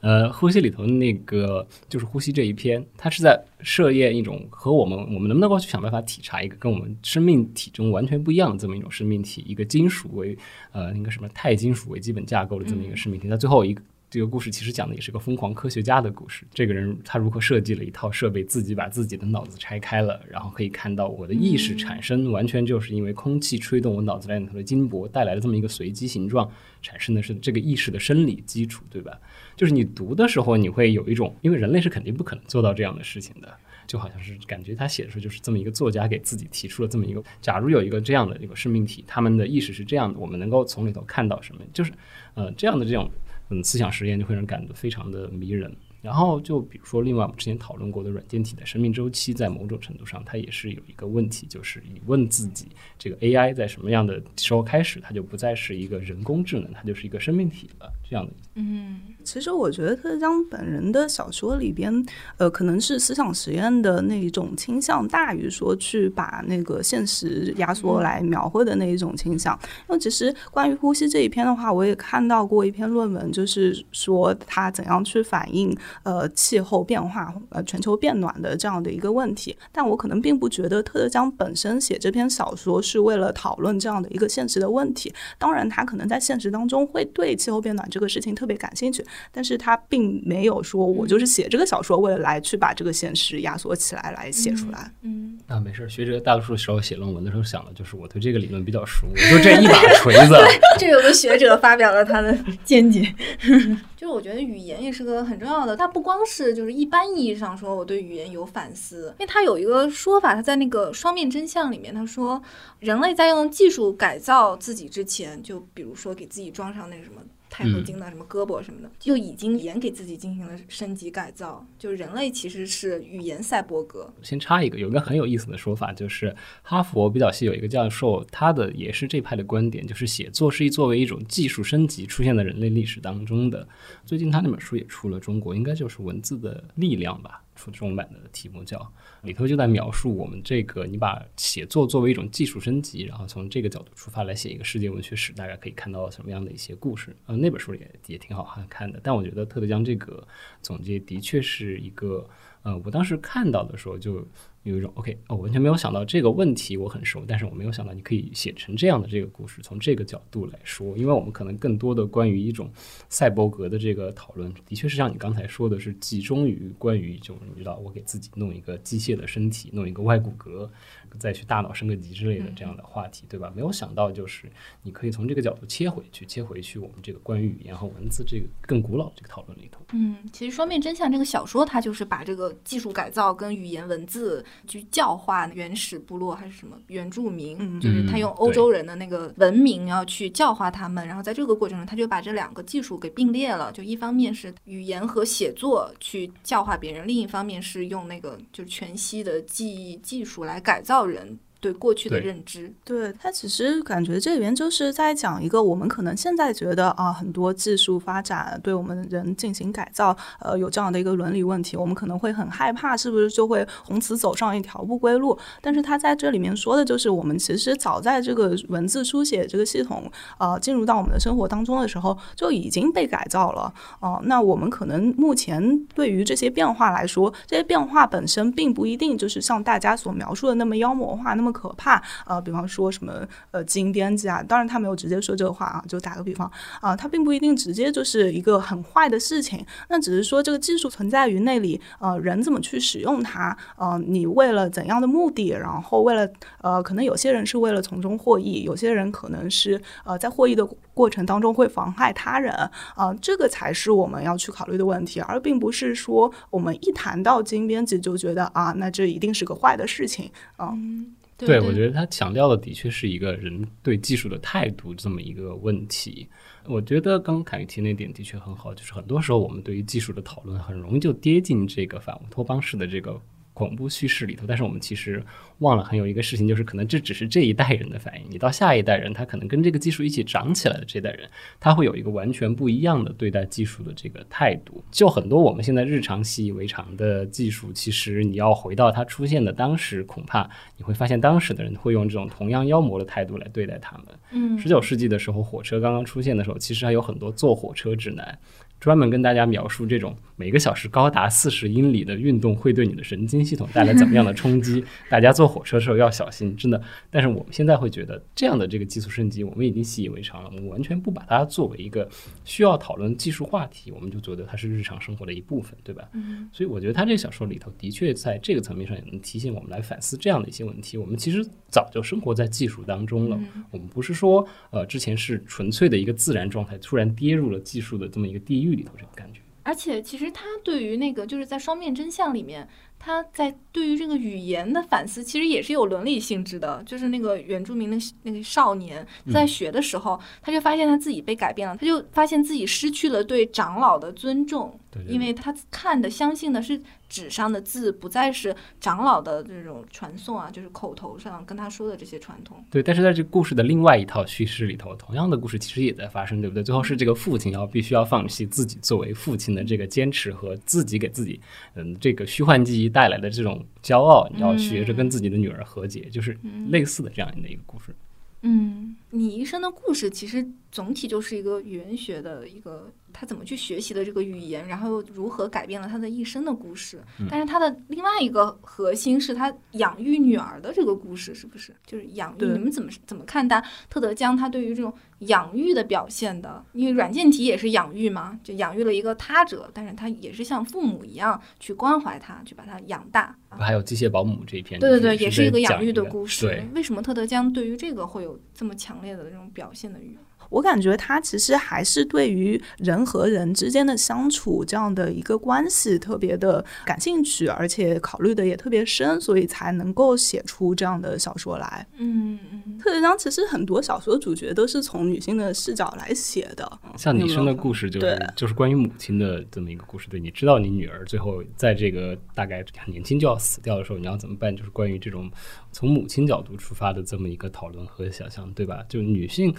呃，呼吸里头那个就是呼吸这一篇，它是在设验一种和我们我们能不能够去想办法体察一个跟我们生命体中完全不一样的这么一种生命体，一个金属为呃那个什么钛金属为基本架构的这么一个生命体，在最后一个。这个故事其实讲的也是个疯狂科学家的故事。这个人他如何设计了一套设备，自己把自己的脑子拆开了，然后可以看到我的意识产生，完全就是因为空气吹动我脑子里头的金箔带来的这么一个随机形状，产生的是这个意识的生理基础，对吧？就是你读的时候，你会有一种，因为人类是肯定不可能做到这样的事情的，就好像是感觉他写的时候就是这么一个作家给自己提出了这么一个，假如有一个这样的一个生命体，他们的意识是这样的，我们能够从里头看到什么？就是呃这样的这种。嗯，思想实验就会让人感觉非常的迷人。然后就比如说，另外我们之前讨论过的软件体的生命周期，在某种程度上，它也是有一个问题，就是你问自己，这个 AI 在什么样的时候开始，它就不再是一个人工智能，它就是一个生命体了。这样的。嗯，其实我觉得特江本人的小说里边，呃，可能是思想实验的那一种倾向大于说去把那个现实压缩来描绘的那一种倾向。因为其实关于呼吸这一篇的话，我也看到过一篇论文，就是说他怎样去反映呃气候变化、呃全球变暖的这样的一个问题。但我可能并不觉得特德江本身写这篇小说是为了讨论这样的一个现实的问题。当然，他可能在现实当中会对气候变暖这个事情。特别感兴趣，但是他并没有说，我就是写这个小说为了来去把这个现实压缩起来来写出来。嗯，啊，没事，学者大多数时候写论文的时候想的就是我对这个理论比较熟，我就这一把 锤子。这有个学者发表了他的见解，就是我觉得语言也是个很重要的，它不光是就是一般意义上说我对语言有反思，因为它有一个说法，它在那个双面真相里面他说，人类在用技术改造自己之前，就比如说给自己装上那个什么。钛合金的什么胳膊什么的，就已经言给自己进行了升级改造。就人类其实是语言赛博格。先插一个，有一个很有意思的说法，就是哈佛比较系有一个教授，他的也是这派的观点，就是写作是作为一种技术升级出现在人类历史当中的。最近他那本书也出了中国，应该就是文字的力量吧。出中文版的题目叫里头就在描述我们这个，你把写作作为一种技术升级，然后从这个角度出发来写一个世界文学史，大概可以看到什么样的一些故事？呃，那本书也也挺好看的。但我觉得特别将这个总结的确是一个，呃，我当时看到的时候就有一种 OK，哦，我完全没有想到这个问题，我很熟，但是我没有想到你可以写成这样的这个故事，从这个角度来说，因为我们可能更多的关于一种赛博格的这个讨论，的确是像你刚才说的是集中于关于一种你知道，我给自己弄一个机械的身体，弄一个外骨骼。再去大脑升个级之类的这样的话题，对吧？没有想到就是你可以从这个角度切回去，切回去我们这个关于语言和文字这个更古老这个讨论里头。嗯，其实《双面真相》这个小说，它就是把这个技术改造跟语言文字去教化原始部落还是什么原住民，就是他用欧洲人的那个文明要去教化他们，然后在这个过程中，他就把这两个技术给并列了，就一方面是语言和写作去教化别人，另一方面是用那个就是全息的记忆技术来改造。人对过去的认知，对他其实感觉这里边就是在讲一个我们可能现在觉得啊，很多技术发展对我们人进行改造，呃，有这样的一个伦理问题，我们可能会很害怕，是不是就会从此走上一条不归路？但是他在这里面说的就是，我们其实早在这个文字书写这个系统呃进入到我们的生活当中的时候，就已经被改造了哦。那我们可能目前对于这些变化来说，这些变化本身并不一定就是像大家所描述的那么妖魔化，那么。可怕呃，比方说什么呃基因编辑啊，当然他没有直接说这个话啊，就打个比方啊，他并不一定直接就是一个很坏的事情，那只是说这个技术存在于那里，呃，人怎么去使用它，呃，你为了怎样的目的，然后为了呃，可能有些人是为了从中获益，有些人可能是呃在获益的过程当中会妨害他人啊，这个才是我们要去考虑的问题，而并不是说我们一谈到基因编辑就觉得啊，那这一定是个坏的事情啊。对，我觉得他强调的的确是一个人对技术的态度这么一个问题。我觉得刚刚凯宇提那点的确很好，就是很多时候我们对于技术的讨论很容易就跌进这个反乌托邦式的这个。恐怖叙事里头，但是我们其实忘了很有一个事情，就是可能这只是这一代人的反应。你到下一代人，他可能跟这个技术一起长起来的这代人，他会有一个完全不一样的对待技术的这个态度。就很多我们现在日常习以为常的技术，其实你要回到它出现的当时，恐怕你会发现当时的人会用这种同样妖魔的态度来对待他们。嗯，十九世纪的时候，火车刚刚出现的时候，其实还有很多坐火车指南。专门跟大家描述这种每个小时高达四十英里的运动会对你的神经系统带来怎么样的冲击，大家坐火车的时候要小心，真的。但是我们现在会觉得这样的这个技术升级，我们已经习以为常了，我们完全不把它作为一个需要讨论技术话题，我们就觉得它是日常生活的一部分，对吧？嗯。所以我觉得他这个小说里头的确在这个层面上也能提醒我们来反思这样的一些问题。我们其实早就生活在技术当中了，我们不是说呃之前是纯粹的一个自然状态，突然跌入了技术的这么一个地狱里头这种感觉。而且，其实他对于那个，就是在《双面真相》里面，他在对于这个语言的反思，其实也是有伦理性质的。就是那个原住民的那个少年在学的时候，他就发现他自己被改变了，他就发现自己失去了对长老的尊重，因为他看的、相信的是。纸上的字不再是长老的这种传送啊，就是口头上跟他说的这些传统。对，但是在这个故事的另外一套叙事里头，同样的故事其实也在发生，对不对？最后是这个父亲要必须要放弃自己作为父亲的这个坚持和自己给自己嗯这个虚幻记忆带来的这种骄傲，你要学着跟自己的女儿和解，就是类似的这样的一个故事。嗯，你一生的故事其实总体就是一个语言学的一个。他怎么去学习的这个语言，然后又如何改变了他的一生的故事？但是他的另外一个核心是他养育女儿的这个故事，是不是？就是养育，你们怎么怎么看待特德江他对于这种养育的表现的？因为软件体也是养育嘛，就养育了一个他者，但是他也是像父母一样去关怀他，去把他养大。还有机械保姆这一篇，对对对，也是一个养育的故事。为什么特德江对于这个会有这么强烈的这种表现的欲？我感觉他其实还是对于人和人之间的相处这样的一个关系特别的感兴趣，而且考虑的也特别深，所以才能够写出这样的小说来。嗯嗯，特别章其实很多小说主角都是从女性的视角来写的，像女生的故事就是就是关于母亲的这么一个故事。对，你知道你女儿最后在这个大概很年轻就要死掉的时候，你要怎么办？就是关于这种从母亲角度出发的这么一个讨论和想象，对吧？就女性。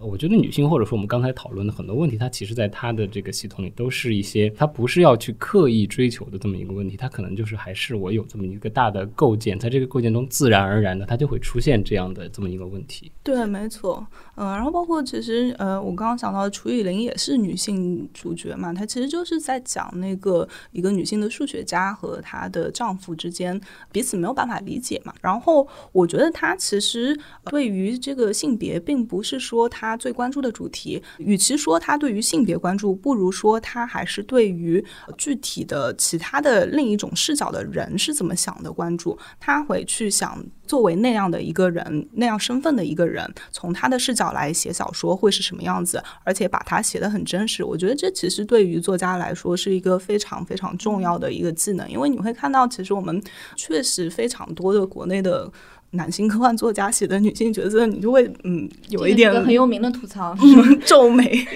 我觉得女性或者说我们刚才讨论的很多问题，它其实在它的这个系统里都是一些，它不是要去刻意追求的这么一个问题，它可能就是还是我有这么一个大的构建，在这个构建中自然而然的它就会出现这样的这么一个问题。对，没错，嗯，然后包括其实呃，我刚刚讲到的楚雨林也是女性主角嘛，她其实就是在讲那个一个女性的数学家和她的丈夫之间彼此没有办法理解嘛，然后我觉得她其实对于这个性别，并不是说她。他最关注的主题，与其说他对于性别关注，不如说他还是对于具体的其他的另一种视角的人是怎么想的关注。他会去想，作为那样的一个人，那样身份的一个人，从他的视角来写小说会是什么样子，而且把它写得很真实。我觉得这其实对于作家来说是一个非常非常重要的一个技能，因为你会看到，其实我们确实非常多的国内的。男性科幻作家写的女性角色，你就会嗯有一点很有名的吐槽，皱眉，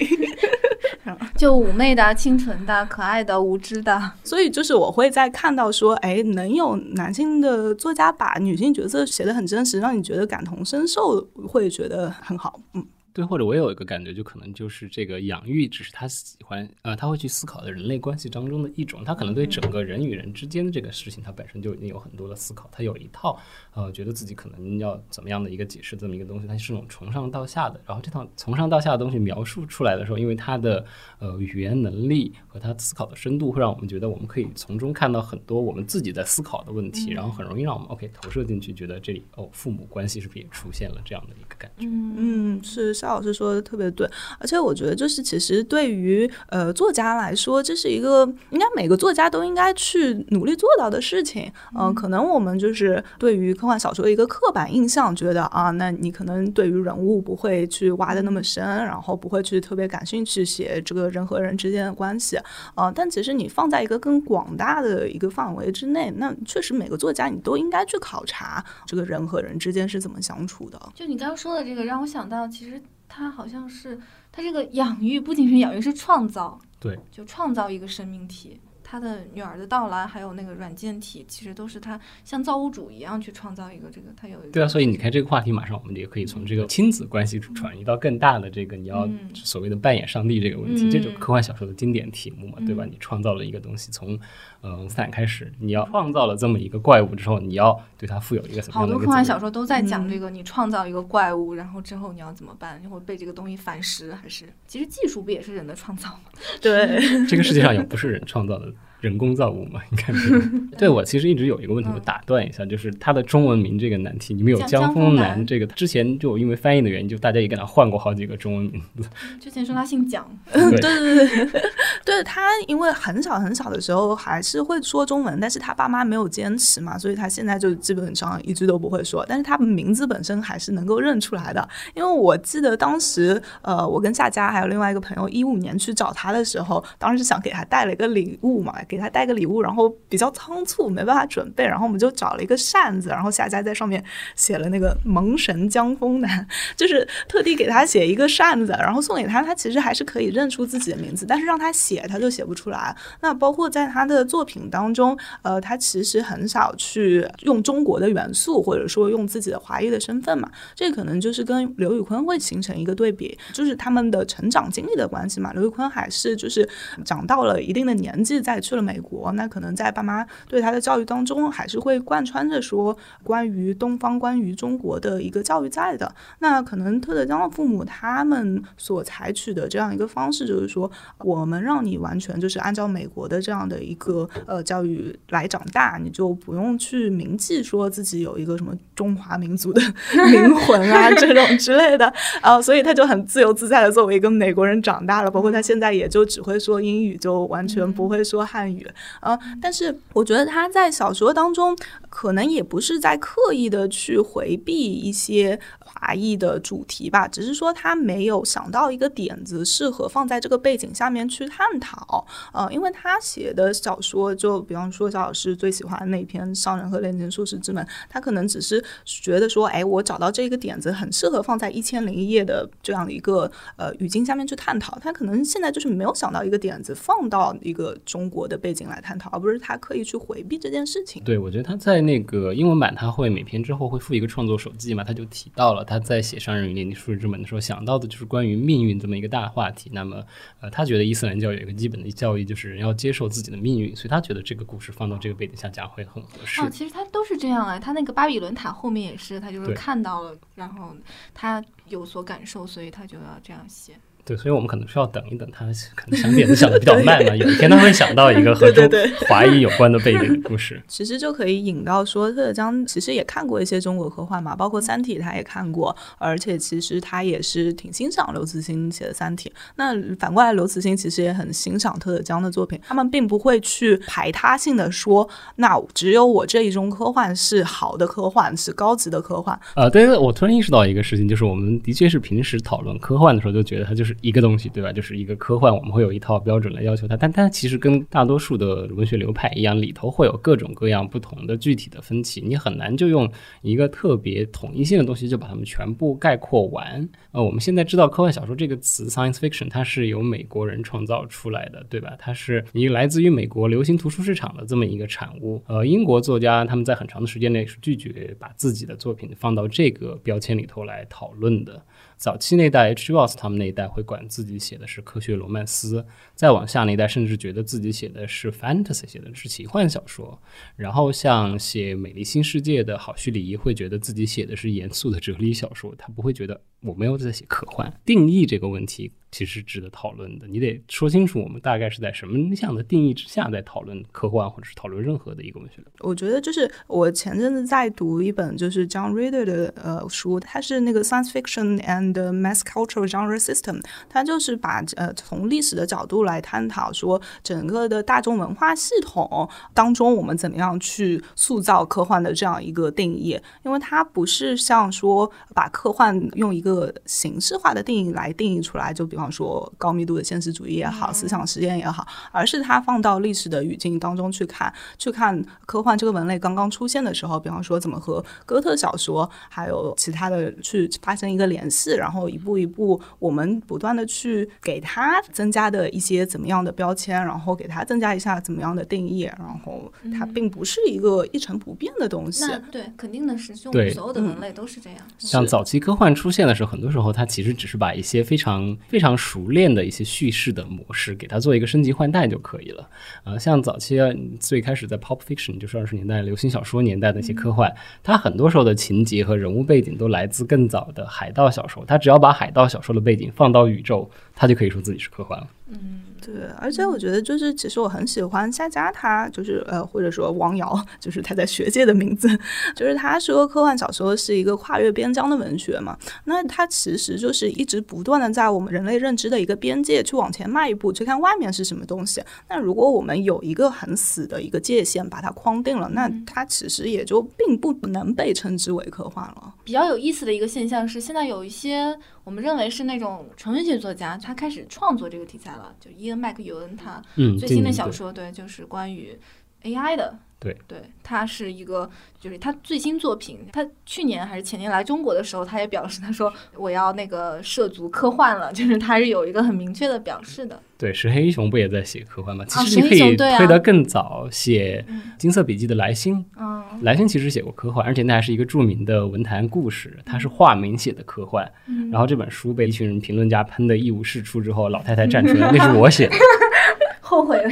就妩媚的、清纯的、可爱的、无知的。所以就是我会在看到说，哎，能有男性的作家把女性角色写的很真实，让你觉得感同身受，会觉得很好，嗯。对，或者我有一个感觉，就可能就是这个养育只是他喜欢，呃，他会去思考的人类关系当中的一种。他可能对整个人与人之间的这个事情，他本身就已经有很多的思考。他有一套，呃，觉得自己可能要怎么样的一个解释这么一个东西，它是那种从上到下的。然后这套从上到下的东西描述出来的时候，因为他的呃语言能力和他思考的深度，会让我们觉得我们可以从中看到很多我们自己在思考的问题，然后很容易让我们 OK 投射进去，觉得这里哦，父母关系是不是也出现了这样的一个感觉？嗯，是夏老师说的特别。对，而且我觉得，就是其实对于呃作家来说，这是一个应该每个作家都应该去努力做到的事情。嗯，可能我们就是对于科幻小说的一个刻板印象，觉得啊，那你可能对于人物不会去挖的那么深，然后不会去特别感兴趣写这个人和人之间的关系。啊，但其实你放在一个更广大的一个范围之内，那确实每个作家你都应该去考察这个人和人之间是怎么相处的。就你刚刚说的这个，让我想到其实。他好像是，他这个养育不仅是养育，是创造，对，就创造一个生命体。他的女儿的到来，还有那个软件体，其实都是他像造物主一样去创造一个这个。他有对啊，所以你看这个话题，马上我们也可以从这个亲子关系转移到更大的这个你要所谓的扮演上帝这个问题，这种科幻小说的经典题目嘛，对吧？你创造了一个东西，从嗯散开始，你要创造了这么一个怪物之后，你要对它负有一个什么样的？好多科幻小说都在讲这个，你创造一个怪物，然后之后你要怎么办？你会被这个东西反噬，还是其实技术不也是人的创造吗？对，这个世界上也不是人创造的。人工造物嘛，应该是，对我其实一直有一个问题，我打断一下，就是他的中文名这个难题，你们有江峰南这个之前就因为翻译的原因，就大家也给他换过好几个中文名字。之前说他姓蒋，对对对对，对 他因为很小很小的时候还是会说中文，但是他爸妈没有坚持嘛，所以他现在就基本上一句都不会说，但是他名字本身还是能够认出来的。因为我记得当时，呃，我跟夏佳还有另外一个朋友一五年去找他的时候，当时想给他带了一个礼物嘛。给他带个礼物，然后比较仓促，没办法准备，然后我们就找了一个扇子，然后夏家在上面写了那个“蒙神江风南”，就是特地给他写一个扇子，然后送给他。他其实还是可以认出自己的名字，但是让他写，他就写不出来。那包括在他的作品当中，呃，他其实很少去用中国的元素，或者说用自己的华裔的身份嘛。这可能就是跟刘宇坤会形成一个对比，就是他们的成长经历的关系嘛。刘宇坤还是就是长到了一定的年纪再去了美国。那可能在爸妈对他的教育当中，还是会贯穿着说关于东方、关于中国的一个教育在的。那可能特德江的父母他们所采取的这样一个方式，就是说我们让你完全就是按照美国的这样的一个呃教育来长大，你就不用去铭记说自己有一个什么中华民族的 灵魂啊这种之类的啊，所以他就很自由自在的作为一个美国人长大了。包括他现在也就只会说英语，就完全不会说汉语。语呃，但是我觉得他在小说当中，可能也不是在刻意的去回避一些华裔的主题吧，只是说他没有想到一个点子适合放在这个背景下面去探讨。呃，因为他写的小说，就比方说肖老师最喜欢那篇《商人和炼金术士之门》，他可能只是觉得说，哎，我找到这个点子很适合放在《一千零一夜》的这样的一个呃语境下面去探讨。他可能现在就是没有想到一个点子放到一个中国的背景来探讨，而不是他刻意去回避这件事情。对，我觉得他在那个英文版，他会每篇之后会附一个创作手记嘛，他就提到了他在写《商人与炼金术士之门》的时候想到的就是关于命运这么一个大话题。那么，呃，他觉得伊斯兰教有一个基本的教义，就是人要接受自己的命运，所以他觉得这个故事放到这个背景下讲会很合适。哦，其实他都是这样啊，他那个巴比伦塔后面也是，他就是看到了，然后他有所感受，所以他就要这样写。对，所以我们可能需要等一等，他可能想点子想的比较慢嘛。有一天他会想到一个和中华裔有关的背景故事。其实就可以引到说，特德江其实也看过一些中国科幻嘛，包括《三体》他也看过，而且其实他也是挺欣赏刘慈欣写的《三体》。那反过来，刘慈欣其实也很欣赏特德江的作品，他们并不会去排他性的说，那只有我这一种科幻是好的科幻，是高级的科幻。呃，对，我突然意识到一个事情，就是我们的确是平时讨论科幻的时候，就觉得它就是。一个东西，对吧？就是一个科幻，我们会有一套标准来要求它，但它其实跟大多数的文学流派一样，里头会有各种各样不同的具体的分歧，你很难就用一个特别统一性的东西就把它们全部概括完。呃，我们现在知道科幻小说这个词 （science fiction） 它是由美国人创造出来的，对吧？它是一个来自于美国流行图书市场的这么一个产物。呃，英国作家他们在很长的时间内是拒绝把自己的作品放到这个标签里头来讨论的。早期那代 HBOs，他们那一代会管自己写的是科学罗曼斯，再往下那一代甚至觉得自己写的是 fantasy，写的是奇幻小说。然后像写《美丽新世界》的好序里会觉得自己写的是严肃的哲理小说，他不会觉得我没有在写科幻。定义这个问题。其实值得讨论的，你得说清楚我们大概是在什么样的定义之下在讨论科幻，或者是讨论任何的一个文学。我觉得就是我前阵子在读一本就是 John Reader 的呃书，它是那个 Science Fiction and Mass Culture Genre System，它就是把呃从历史的角度来探讨说整个的大众文化系统当中我们怎么样去塑造科幻的这样一个定义，因为它不是像说把科幻用一个形式化的定义来定义出来，就比方。说高密度的现实主义也好，思想实验也好，而是它放到历史的语境当中去看，去看科幻这个文类刚刚出现的时候，比方说怎么和哥特小说还有其他的去发生一个联系，然后一步一步我们不断的去给它增加的一些怎么样的标签，然后给它增加一下怎么样的定义，然后它并不是一个一成不变的东西。对，肯定的是，就我们所有的人类都是这样。像早期科幻出现的时候，很多时候它其实只是把一些非常非常。熟练的一些叙事的模式，给它做一个升级换代就可以了。啊，像早期最开始在 pop fiction，就是二十年代流行小说年代的一些科幻，它很多时候的情节和人物背景都来自更早的海盗小说。它只要把海盗小说的背景放到宇宙，它就可以说自己是科幻了。嗯。对，而且我觉得就是，其实我很喜欢夏家，他就是呃，或者说王瑶，就是他在学界的名字，就是他说科幻小说是一个跨越边疆的文学嘛。那他其实就是一直不断的在我们人类认知的一个边界去往前迈一步，去看外面是什么东西。那如果我们有一个很死的一个界限把它框定了，那它其实也就并不能被称之为科幻了。比较有意思的一个现象是，现在有一些我们认为是那种纯文学作家，他开始创作这个题材了，就伊恩麦克尤恩他最新的小说，对，就是关于 AI 的。对对，他是一个，就是他最新作品，他去年还是前年来中国的时候，他也表示，他说我要那个涉足科幻了，就是他是有一个很明确的表示的。对，石黑一雄不也在写科幻吗？其实你可以推得更早，写《金色笔记》的来信。嗯，来信其实写过科幻，而且那还是一个著名的文坛故事，他是化名写的科幻。然后这本书被一群人评论家喷的一无是处之后，老太太站出来，那是我写的，后悔了。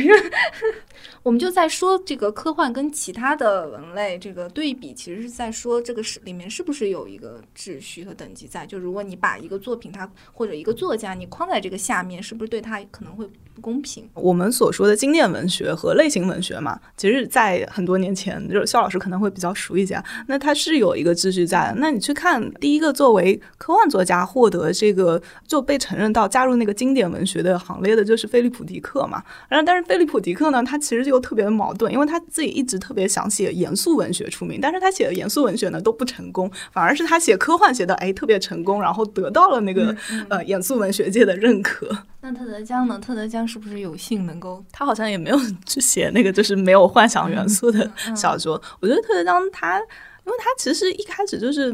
我们就在说这个科幻跟其他的文类这个对比，其实是在说这个是里面是不是有一个秩序和等级在？就如果你把一个作品它或者一个作家你框在这个下面，是不是对他可能会不公平？我们所说的经典文学和类型文学嘛，其实，在很多年前，就是肖老师可能会比较熟一些。那它是有一个秩序在。那你去看第一个作为科幻作家获得这个就被承认到加入那个经典文学的行列的，就是菲利普迪克嘛。然后，但是菲利普迪克呢，他其实就又特别的矛盾，因为他自己一直特别想写严肃文学出名，但是他写的严肃文学呢都不成功，反而是他写科幻写的哎特别成功，然后得到了那个呃严肃文学界的认可。那特德江呢？特德江是不是有幸能够？他好像也没有 去写那个就是没有幻想元素的小说。我觉得特别当他，因为他其实一开始就是。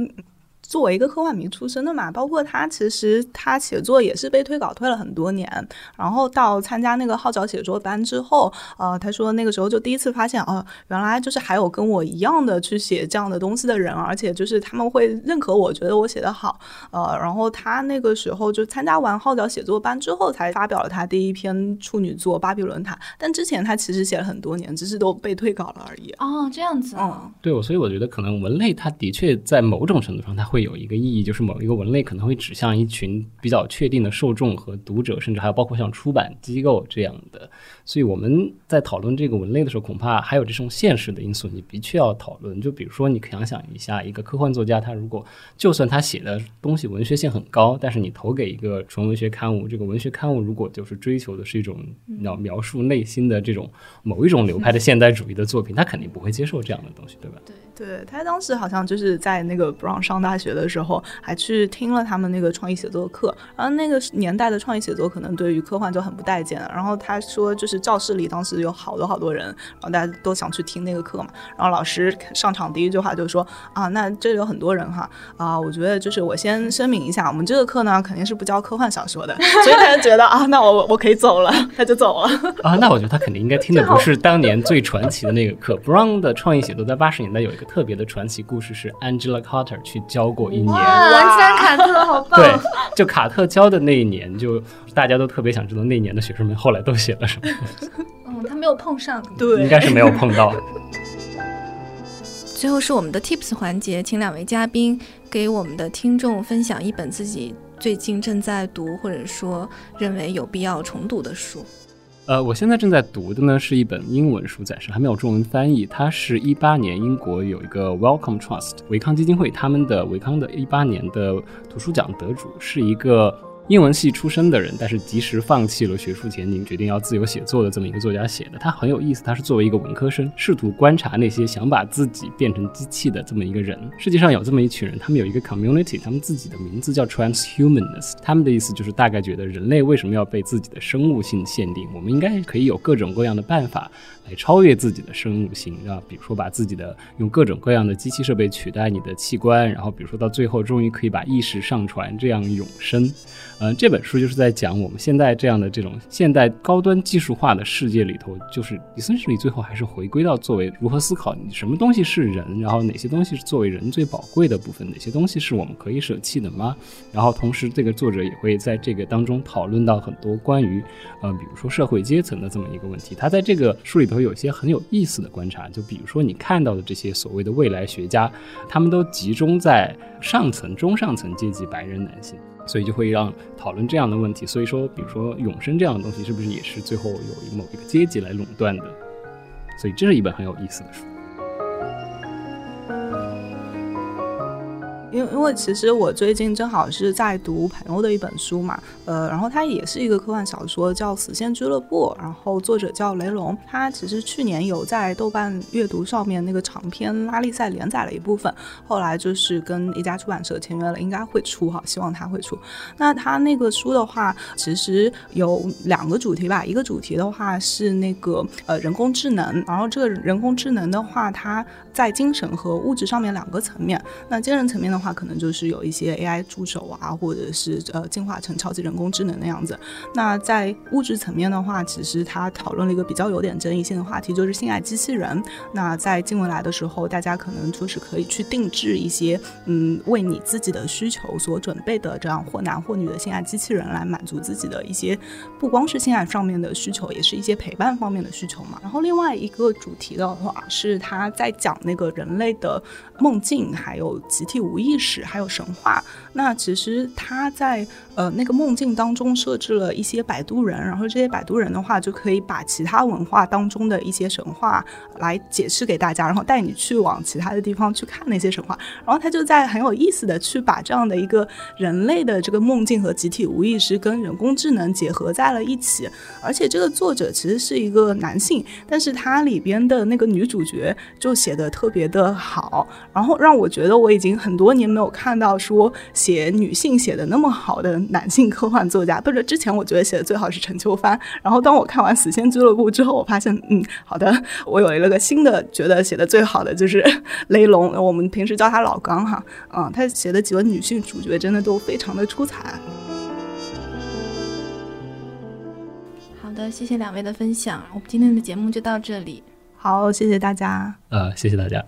作为一个科幻迷出身的嘛，包括他其实他写作也是被推稿推了很多年，然后到参加那个号角写作班之后，呃，他说那个时候就第一次发现，哦，原来就是还有跟我一样的去写这样的东西的人，而且就是他们会认可我，觉得我写的好，呃，然后他那个时候就参加完号角写作班之后，才发表了他第一篇处女作《巴比伦塔》，但之前他其实写了很多年，只是都被退稿了而已。哦，这样子啊。对，我所以我觉得可能文类它的确在某种程度上它会。会有一个意义，就是某一个文类可能会指向一群比较确定的受众和读者，甚至还有包括像出版机构这样的。所以我们在讨论这个文类的时候，恐怕还有这种现实的因素，你的确要讨论。就比如说，你想想一下，一个科幻作家，他如果就算他写的东西文学性很高，但是你投给一个纯文学刊物，这个文学刊物如果就是追求的是一种要描述内心的这种某一种流派的现代主义的作品，他肯定不会接受这样的东西，对吧？对。对他当时好像就是在那个 Brown 上大学的时候，还去听了他们那个创意写作课。然后那个年代的创意写作可能对于科幻就很不待见。然后他说，就是教室里当时有好多好多人，然后大家都想去听那个课嘛。然后老师上场第一句话就说：“啊，那这里有很多人哈啊，我觉得就是我先声明一下，我们这个课呢肯定是不教科幻小说的。”所以他就觉得啊，那我我可以走了，他就走了。啊，那我觉得他肯定应该听的不是当年最传奇的那个课。Brown 的创意写作在八十年代有一个。特别的传奇故事是 Angela Carter 去教过一年，哇，安吉卡特好棒！对，就卡特教的那一年，就大家都特别想知道那年的学生们后来都写了什么。嗯，他没有碰上，对，应该是没有碰到。最后是我们的 Tips 环节，请两位嘉宾给我们的听众分享一本自己最近正在读，或者说认为有必要重读的书。呃，我现在正在读的呢是一本英文书，暂时还没有中文翻译。它是一八年英国有一个 Welcome Trust 维康基金会他们的维康的一八年的图书奖得主，是一个。英文系出身的人，但是及时放弃了学术前景，决定要自由写作的这么一个作家写的，他很有意思。他是作为一个文科生，试图观察那些想把自己变成机器的这么一个人。世界上有这么一群人，他们有一个 community，他们自己的名字叫 transhumanists。他们的意思就是大概觉得人类为什么要被自己的生物性限定？我们应该可以有各种各样的办法。来超越自己的生物性啊，比如说把自己的用各种各样的机器设备取代你的器官，然后比如说到最后终于可以把意识上传，这样永生。嗯，这本书就是在讲我们现在这样的这种现代高端技术化的世界里头，就是李森是你最后还是回归到作为如何思考你什么东西是人，然后哪些东西是作为人最宝贵的部分，哪些东西是我们可以舍弃的吗？然后同时这个作者也会在这个当中讨论到很多关于，呃，比如说社会阶层的这么一个问题。他在这个书里头。有一些很有意思的观察，就比如说你看到的这些所谓的未来学家，他们都集中在上层、中上层阶级白人男性，所以就会让讨论这样的问题。所以说，比如说永生这样的东西，是不是也是最后有某一个阶级来垄断的？所以这是一本很有意思的书。因为因为其实我最近正好是在读朋友的一本书嘛，呃，然后它也是一个科幻小说，叫《死线俱乐部》，然后作者叫雷龙，他其实去年有在豆瓣阅读上面那个长篇拉力赛连载了一部分，后来就是跟一家出版社签约了，应该会出哈，希望他会出。那他那个书的话，其实有两个主题吧，一个主题的话是那个呃人工智能，然后这个人工智能的话，它在精神和物质上面两个层面，那精神层面呢。的话可能就是有一些 AI 助手啊，或者是呃进化成超级人工智能的样子。那在物质层面的话，其实他讨论了一个比较有点争议性的话题，就是性爱机器人。那在近未来的时候，大家可能就是可以去定制一些嗯为你自己的需求所准备的这样或男或女的性爱机器人，来满足自己的一些不光是性爱上面的需求，也是一些陪伴方面的需求嘛。然后另外一个主题的话，是他在讲那个人类的梦境，还有集体无意。历史还有神话，那其实他在呃那个梦境当中设置了一些摆渡人，然后这些摆渡人的话就可以把其他文化当中的一些神话来解释给大家，然后带你去往其他的地方去看那些神话，然后他就在很有意思的去把这样的一个人类的这个梦境和集体无意识跟人工智能结合在了一起，而且这个作者其实是一个男性，但是他里边的那个女主角就写的特别的好，然后让我觉得我已经很多。年没有看到说写女性写的那么好的男性科幻作家。或者之前我觉得写的最好是陈秋帆，然后当我看完《死仙俱乐部》之后，我发现，嗯，好的，我有了个新的觉得写的最好的就是 雷龙，我们平时叫他老刚哈，嗯，他写的几个女性主角真的都非常的出彩。好的，谢谢两位的分享，我们今天的节目就到这里。好，谢谢大家。呃，谢谢大家。